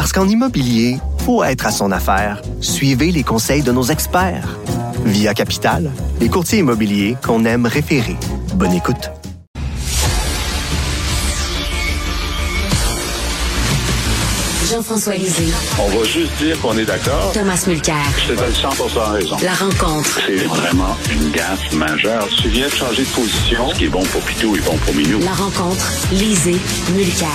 Parce qu'en immobilier, faut être à son affaire. Suivez les conseils de nos experts. Via Capital, les courtiers immobiliers qu'on aime référer. Bonne écoute. Jean-François Lisée. On va juste dire qu'on est d'accord. Thomas Mulcair. Donne 100 raison. La rencontre. C'est vraiment une gaffe majeure. Tu viens de changer de position. Ce qui est bon pour Pitou est bon pour Minou. La rencontre. Lisée. Mulcair.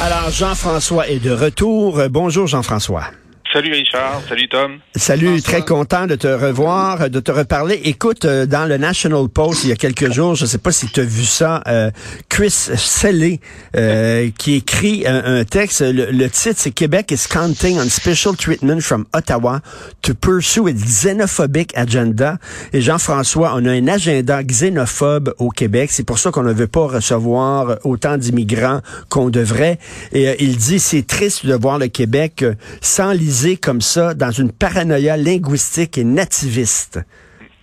Alors, Jean-François est de retour. Bonjour, Jean-François. Salut Richard, salut Tom. Salut, très content de te revoir, de te reparler. Écoute, euh, dans le National Post, il y a quelques jours, je ne sais pas si tu as vu ça, euh, Chris Selley, euh, qui écrit un, texte, le, titre c'est Québec is counting on special treatment from Ottawa to pursue its xenophobic agenda. Et Jean-François, on a un agenda xénophobe au Québec. C'est pour ça qu'on ne veut pas recevoir autant d'immigrants qu'on devrait. Et il dit, c'est triste de voir le Québec sans comme ça dans une paranoïa linguistique et nativiste.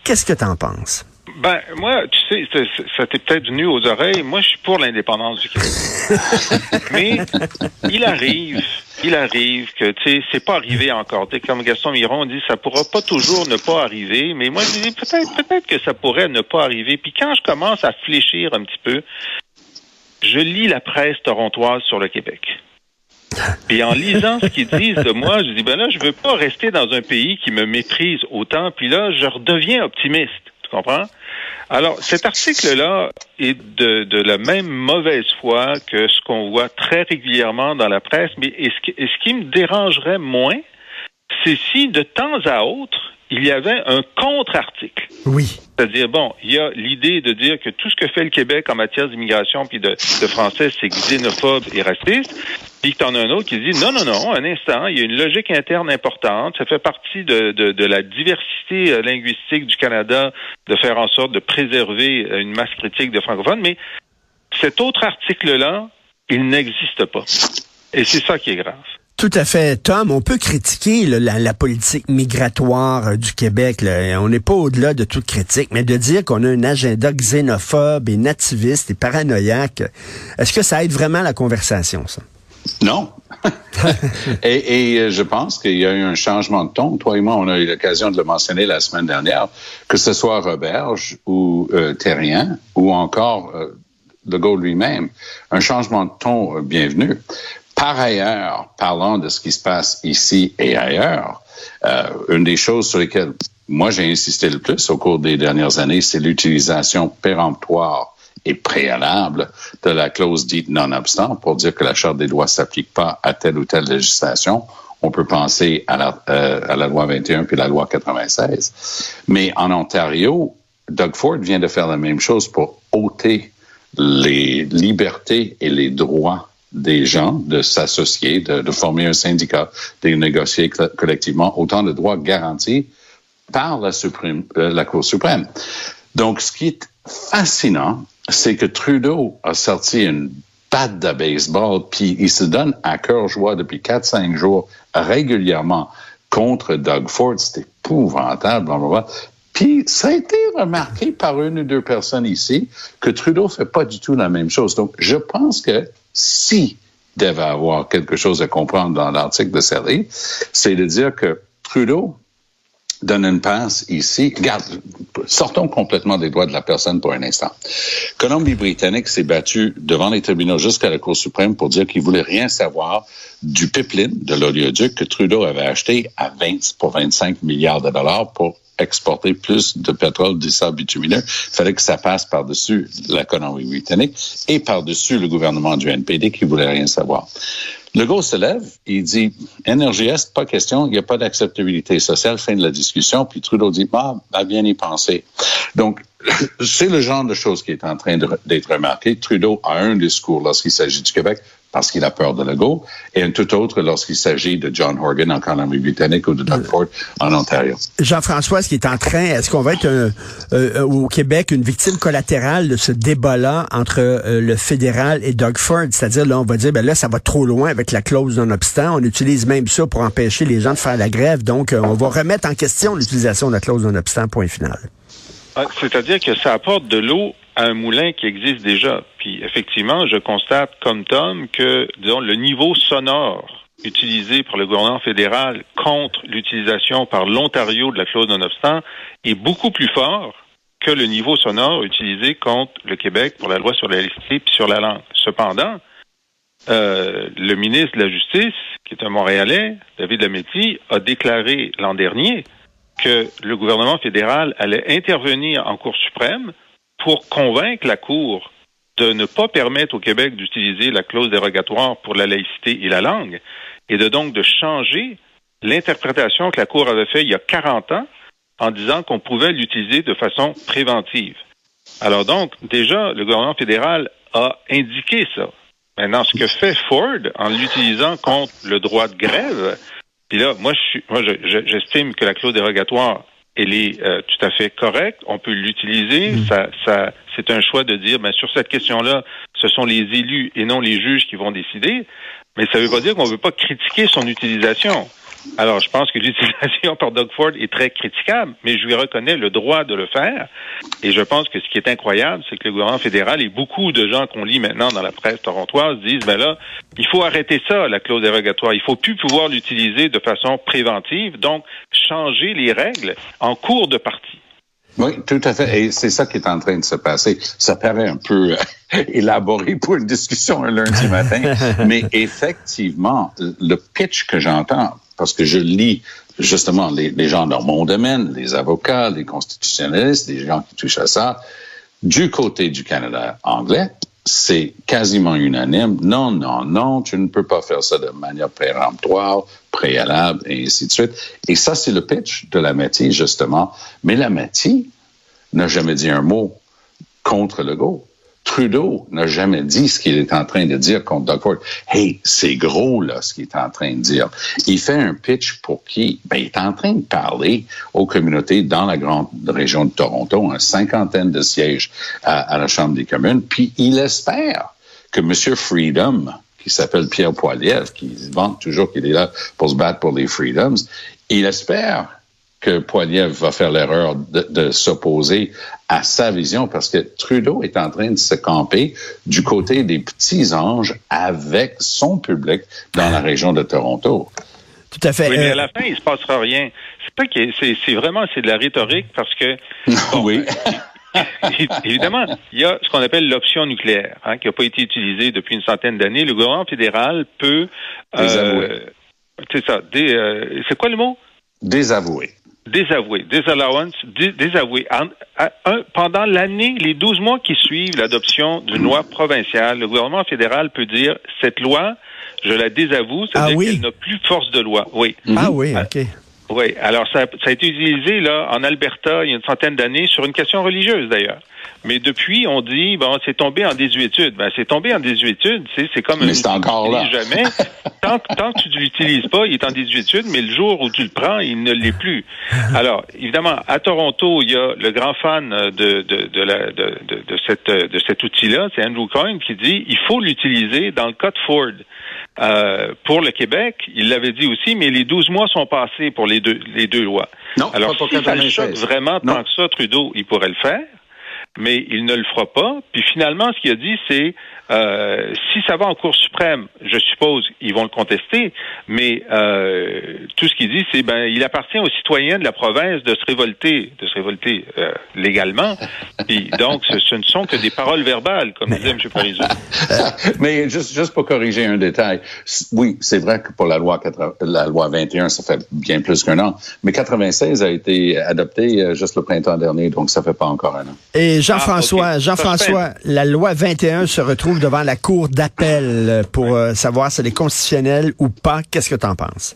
Qu'est-ce que tu en penses? Ben, moi, tu sais, ça t'est peut-être venu aux oreilles. Moi, je suis pour l'indépendance du Québec. Mais il arrive, il arrive que, tu sais, c'est pas arrivé encore. comme Gaston Miron dit, ça pourra pas toujours ne pas arriver. Mais moi, je dis peut-être, peut-être que ça pourrait ne pas arriver. Puis quand je commence à fléchir un petit peu, je lis la presse torontoise sur le Québec. Puis en lisant ce qu'ils disent de moi, je dis ben là, je veux pas rester dans un pays qui me méprise autant. Puis là, je redeviens optimiste. Tu comprends? Alors, cet article-là est de, de, la même mauvaise foi que ce qu'on voit très régulièrement dans la presse, mais ce, ce qui me dérangerait moins, c'est si de temps à autre, il y avait un contre-article. Oui. C'est-à-dire, bon, il y a l'idée de dire que tout ce que fait le Québec en matière d'immigration puis de, de français, c'est xénophobe et raciste. Puis tu en as un autre qui dit, non, non, non, un instant, il y a une logique interne importante. Ça fait partie de, de, de la diversité euh, linguistique du Canada de faire en sorte de préserver euh, une masse critique de francophones. Mais cet autre article-là, il n'existe pas. Et c'est ça qui est grave. Tout à fait, Tom. On peut critiquer la, politique migratoire euh, du Québec. On n'est pas au-delà de toute critique, mais de dire qu'on a un agenda xénophobe et nativiste et paranoïaque, est-ce que ça aide vraiment la conversation, ça? Non. et, euh, je pense qu'il y a eu un changement de ton. Toi et moi, on a eu l'occasion de le mentionner la semaine dernière, que ce soit Roberge ou euh, Terrien ou encore euh, De Gaulle lui-même, un changement de ton bienvenu. Par ailleurs, parlant de ce qui se passe ici et ailleurs, euh, une des choses sur lesquelles moi j'ai insisté le plus au cours des dernières années, c'est l'utilisation péremptoire et préalable de la clause dite non-obstant pour dire que la Charte des droits s'applique pas à telle ou telle législation. On peut penser à la, euh, à la loi 21 puis la loi 96. Mais en Ontario, Doug Ford vient de faire la même chose pour ôter les libertés et les droits des gens de s'associer, de, former un syndicat, de négocier collectivement, autant de droits garantis par euh, la Cour suprême. Donc, ce qui est fascinant, c'est que Trudeau a sorti une patte de baseball, puis il se donne à cœur joie depuis 4-5 jours régulièrement contre Doug Ford. C'est épouvantable. Puis ça a été remarqué par une ou deux personnes ici que Trudeau fait pas du tout la même chose. Donc, je pense que si devait avoir quelque chose à comprendre dans l'article de Sally, c'est de dire que Trudeau donne une passe ici. Regarde, sortons complètement des droits de la personne pour un instant. Colombie-Britannique s'est battue devant les tribunaux jusqu'à la Cour suprême pour dire qu'il voulait rien savoir du pipeline de l'oléoduc que Trudeau avait acheté à 20 pour 25 milliards de dollars pour exporter plus de pétrole du sable bitumineux. Il fallait que ça passe par-dessus l'économie britannique et par-dessus le gouvernement du NPD qui voulait rien savoir. Le gros se lève, il dit NRGS, pas question, il n'y a pas d'acceptabilité sociale, fin de la discussion. Puis Trudeau dit bah, va bien y penser. Donc, c'est le genre de choses qui est en train d'être remarqué. Trudeau a un discours lorsqu'il s'agit du Québec, parce qu'il a peur de Legault, et un tout autre lorsqu'il s'agit de John Horgan en Colombie-Britannique ou de Doug Ford en Ontario. Jean-François, ce qui est en train, est-ce qu'on va être un, euh, au Québec une victime collatérale de ce débat-là entre euh, le fédéral et Doug Ford? C'est-à-dire, là, on va dire, ben là, ça va trop loin avec la clause non-obstant. On utilise même ça pour empêcher les gens de faire la grève. Donc, euh, on va remettre en question l'utilisation de la clause non-obstant, point final. Ah, c'est-à-dire que ça apporte de l'eau un moulin qui existe déjà. Puis effectivement, je constate comme Tom que, disons, le niveau sonore utilisé par le gouvernement fédéral contre l'utilisation par l'Ontario de la clause non-obstant est beaucoup plus fort que le niveau sonore utilisé contre le Québec pour la loi sur la laïcité et sur la langue. Cependant, euh, le ministre de la Justice, qui est un Montréalais, David Lametti, a déclaré l'an dernier que le gouvernement fédéral allait intervenir en Cour suprême pour convaincre la Cour de ne pas permettre au Québec d'utiliser la clause dérogatoire pour la laïcité et la langue, et de donc de changer l'interprétation que la Cour avait faite il y a 40 ans en disant qu'on pouvait l'utiliser de façon préventive. Alors donc, déjà, le gouvernement fédéral a indiqué ça. Maintenant, ce que fait Ford en l'utilisant contre le droit de grève, puis là, moi, je moi, j'estime que la clause dérogatoire, elle est euh, tout à fait correcte. On peut l'utiliser. Mm. Ça, ça, c'est un choix de dire, ben, sur cette question-là, ce sont les élus et non les juges qui vont décider. Mais ça ne veut pas dire qu'on ne veut pas critiquer son utilisation. Alors, je pense que l'utilisation par Doug Ford est très critiquable, mais je lui reconnais le droit de le faire. Et je pense que ce qui est incroyable, c'est que le gouvernement fédéral et beaucoup de gens qu'on lit maintenant dans la presse torontoise disent, ben là, il faut arrêter ça, la clause dérogatoire. Il faut plus pouvoir l'utiliser de façon préventive, donc changer les règles en cours de partie. Oui, tout à fait. Et c'est ça qui est en train de se passer. Ça paraît un peu euh, élaboré pour une discussion un lundi matin, mais effectivement, le pitch que j'entends parce que je lis justement les, gens dans mon domaine, les avocats, les constitutionnalistes, les gens qui touchent à ça, du côté du Canada anglais, c'est quasiment unanime. Non, non, non, tu ne peux pas faire ça de manière péremptoire, préalable, et ainsi de suite. Et ça, c'est le pitch de la Métis, justement. Mais la Métis n'a jamais dit un mot contre le go. Trudeau n'a jamais dit ce qu'il est en train de dire contre Doug. Hey, c'est gros, là, ce qu'il est en train de dire. Il fait un pitch pour qui? Ben, il est en train de parler aux communautés dans la grande région de Toronto, une cinquantaine de sièges à, la Chambre des communes, puis il espère que M. Freedom, qui s'appelle Pierre Poilievre, qui vante toujours qu'il est là pour se battre pour les Freedoms, il espère que Poilievre va faire l'erreur de, s'opposer à sa vision parce que Trudeau est en train de se camper du côté des petits anges avec son public dans la région de Toronto. Tout à fait. Oui, mais à euh, la fin, il se passera rien. C'est pas que c'est vraiment c'est de la rhétorique parce que oui. évidemment, il y a ce qu'on appelle l'option nucléaire, hein, qui n'a pas été utilisée depuis une centaine d'années. Le gouvernement fédéral peut euh, c'est ça. Euh, c'est quoi le mot? Désavouer désavoué, désallowance, désavoué. pendant l'année, les 12 mois qui suivent l'adoption d'une loi provinciale, le gouvernement fédéral peut dire cette loi, je la désavoue, c'est-à-dire ah qu'elle n'a plus force de loi. Oui. Ah oui, ah, OK. Oui, alors ça, ça, a été utilisé là en Alberta il y a une centaine d'années sur une question religieuse d'ailleurs. Mais depuis, on dit bon, c'est tombé en désuétude. Ben, c'est tombé en désuétude, c'est c'est comme mais c'est encore là. jamais. tant, tant que tu ne l'utilises pas, il est en désuétude, mais le jour où tu le prends, il ne l'est plus. Alors, évidemment, à Toronto, il y a le grand fan de de de, la, de, de, de cette de cet outil-là, c'est Andrew Coyne qui dit il faut l'utiliser dans le cas de Ford. Euh, pour le Québec, il l'avait dit aussi, mais les 12 mois sont passés pour les deux, les deux lois. Non, Alors, pas si ça le choque vraiment tant que ça, Trudeau, il pourrait le faire, mais il ne le fera pas. Puis finalement, ce qu'il a dit, c'est euh, si ça va en Cour suprême, je suppose ils vont le contester, mais euh, tout ce qu'il dit, c'est ben il appartient aux citoyens de la province de se révolter, de se révolter euh, légalement. Puis donc, ce, ne sont que des paroles verbales, comme disait M. Parizeau. mais juste, juste pour corriger un détail, oui, c'est vrai que pour la loi 80, la loi 21, ça fait bien plus qu'un an, mais 96 a été adopté juste le printemps dernier, donc ça fait pas encore un an. Et Jean-François, ah, Jean-François, la loi 21 se retrouve devant la cour d'appel pour euh, savoir si elle est constitutionnelle ou pas. Qu'est-ce que tu en penses?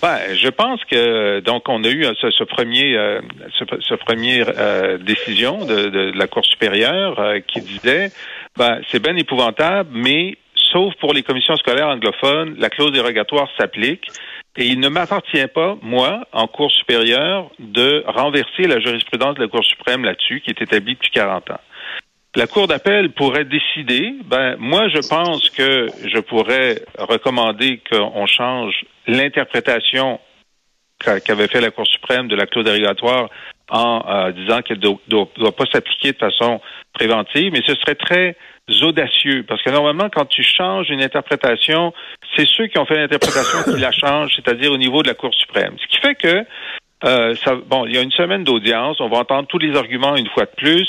Ben, je pense que donc on a eu ce, premier euh, ce, premier euh, décision de, la Cour supérieure qui disait ben c'est bien épouvantable, mais sauf pour les commissions scolaires anglophones, la clause dérogatoire s'applique. Et il ne m'appartient pas, moi, en Cour supérieure, de renverser la jurisprudence de la Cour suprême là-dessus, qui est établie depuis 40 ans. La Cour d'appel pourrait décider, ben, moi, je pense que je pourrais recommander qu'on change l'interprétation qu'avait fait la Cour suprême de la clause dérogatoire en euh, disant qu'elle ne doit, doit, pas s'appliquer de façon préventive, mais ce serait très audacieux parce que normalement, quand tu changes une interprétation, c'est ceux qui ont fait l'interprétation qui la changent, c'est-à-dire au niveau de la Cour suprême. Ce qui fait que euh, ça, bon, il y a une semaine d'audience, on va entendre tous les arguments une fois de plus.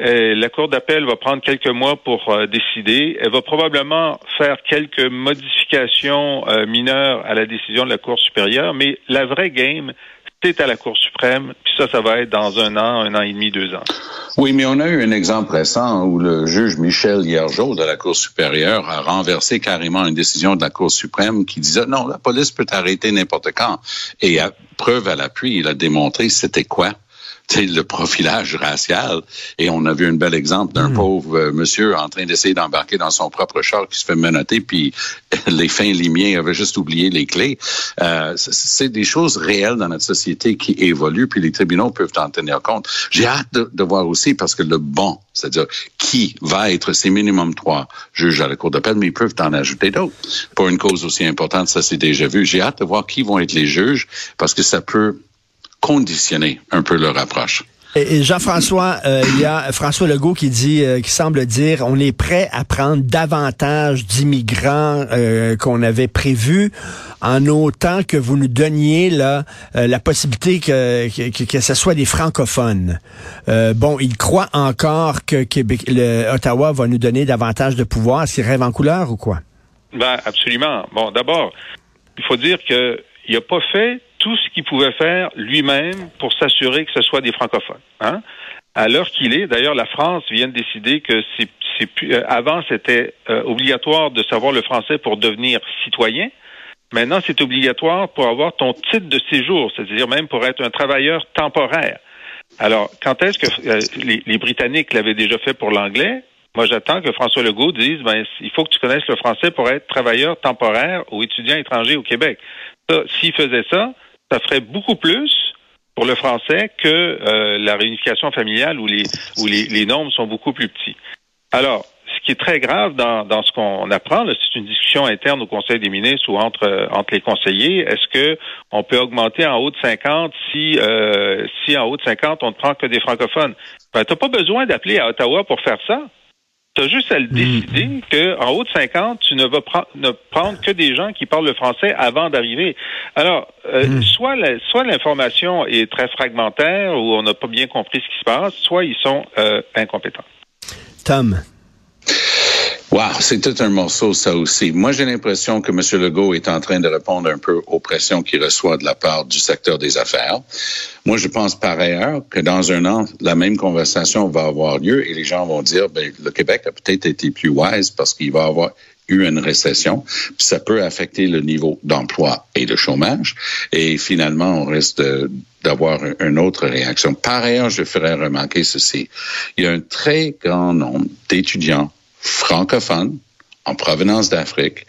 La Cour d'appel va prendre quelques mois pour euh, décider. Elle va probablement faire quelques modifications euh, mineures à la décision de la Cour supérieure, mais la vraie game, c'est à la Cour suprême, puis ça, ça va être dans un an, un an et demi, deux ans. Oui, mais on a eu un exemple récent où le juge Michel Hiergeau de la Cour supérieure a renversé carrément une décision de la Cour suprême qui disait non, la police peut arrêter n'importe quand. Et à preuve à l'appui, il a démontré c'était quoi? Le profilage racial. Et on a vu un bel exemple d'un hmm. pauvre euh, monsieur en train d'essayer d'embarquer dans son propre char qui se fait menotter, puis les fins limiers avaient juste oublié les clés. Euh, c'est des choses réelles dans notre société qui évoluent, puis les tribunaux peuvent en tenir compte. J'ai hâte de, de, voir aussi, parce que le bon, c'est-à-dire qui va être, c'est minimum trois juges à la Cour d'appel, mais ils peuvent en ajouter d'autres. Pour une cause aussi importante, ça c'est déjà vu. J'ai hâte de voir qui vont être les juges, parce que ça peut conditionner un peu leur approche. Et Jean-François, euh, il y a François Legault qui dit, euh, qui semble dire, on est prêt à prendre davantage d'immigrants euh, qu'on avait prévu, en autant que vous nous donniez là la possibilité que, que, que ce soit des francophones. bon, il croit encore que Québec, le, Ottawa va nous donner davantage de pouvoir. Est-ce qu'il rêve en couleur ou quoi? Ben absolument. Bon, d'abord, il faut dire que il n'a pas fait tout ce qu'il pouvait faire lui-même pour s'assurer que ce soit des francophones. Hein? À l'heure qu'il est, d'ailleurs, la France vient de décider que c'est, euh, avant c'était euh, obligatoire de savoir le français pour devenir citoyen. Maintenant, c'est obligatoire pour avoir ton titre de séjour, c'est-à-dire même pour être un travailleur temporaire. Alors, quand est-ce que euh, les, les, Britanniques l'avaient déjà fait pour l'anglais? Moi, j'attends que François Legault dise, ben, il faut que tu connaisses le français pour être travailleur temporaire ou étudiant étranger au Québec. s'il faisait ça, ça ferait beaucoup plus pour le français que euh, la réunification familiale où les où les, nombres sont beaucoup plus petits. Alors, ce qui est très grave dans, dans ce qu'on apprend, c'est une discussion interne au Conseil des ministres ou entre entre les conseillers. Est-ce que on peut augmenter en haut de 50 si euh, si en haut de 50 on ne prend que des francophones? Ben, t'as pas besoin d'appeler à Ottawa pour faire ça. Tu as juste à le décider mm. qu'en haut de 50, tu ne vas ne prendre que des gens qui parlent le français avant d'arriver. Alors, euh, mm. soit soit l'information est très fragmentaire ou on n'a pas bien compris ce qui se passe, soit ils sont euh, incompétents. Tom. Wow, c'est tout un morceau, ça aussi. Moi, j'ai l'impression que M. Legault est en train de répondre un peu aux pressions qu'il reçoit de la part du secteur des affaires. Moi, je pense par ailleurs que dans un an, la même conversation va avoir lieu et les gens vont dire, ben, le Québec a peut-être été plus wise parce qu'il va avoir eu une récession, puis ça peut affecter le niveau d'emploi et de chômage, et finalement, on risque d'avoir une autre réaction. Par ailleurs, je ferai remarquer ceci. Il y a un très grand nombre d'étudiants francophones en provenance d'Afrique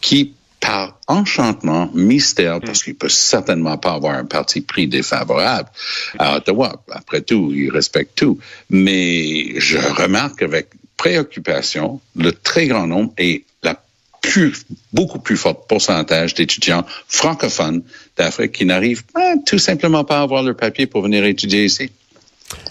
qui, par enchantement, mystère, parce qu'il peut certainement pas avoir un parti pris défavorable à Ottawa. Après tout, il respecte tout. Mais je remarque avec préoccupation le très grand nombre et la plus, beaucoup plus fort pourcentage d'étudiants francophones d'Afrique qui n'arrivent tout simplement pas à avoir leur papier pour venir étudier ici.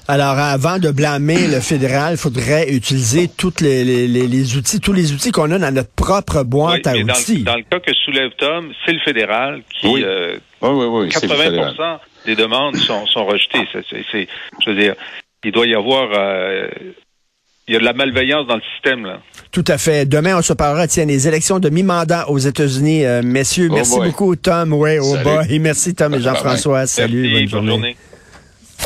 Alors, avant de blâmer le fédéral, il faudrait utiliser toutes les, les, les, outils, tous les outils qu'on a dans notre propre boîte à outils. Dans, le cas que soulève Tom, c'est le fédéral qui, oui. Euh, oui, 80% des demandes sont, sont rejetées. C'est, je veux dire, il doit y avoir euh, il y a de la malveillance dans le système. Là. Tout à fait. Demain, on se parlera, tiens, des élections de mi-mandat aux États-Unis. Euh, messieurs, oh merci beaucoup, Tom. Ouais, au bas. Et merci, Tom et Jean-François. Salut, bonne, journée.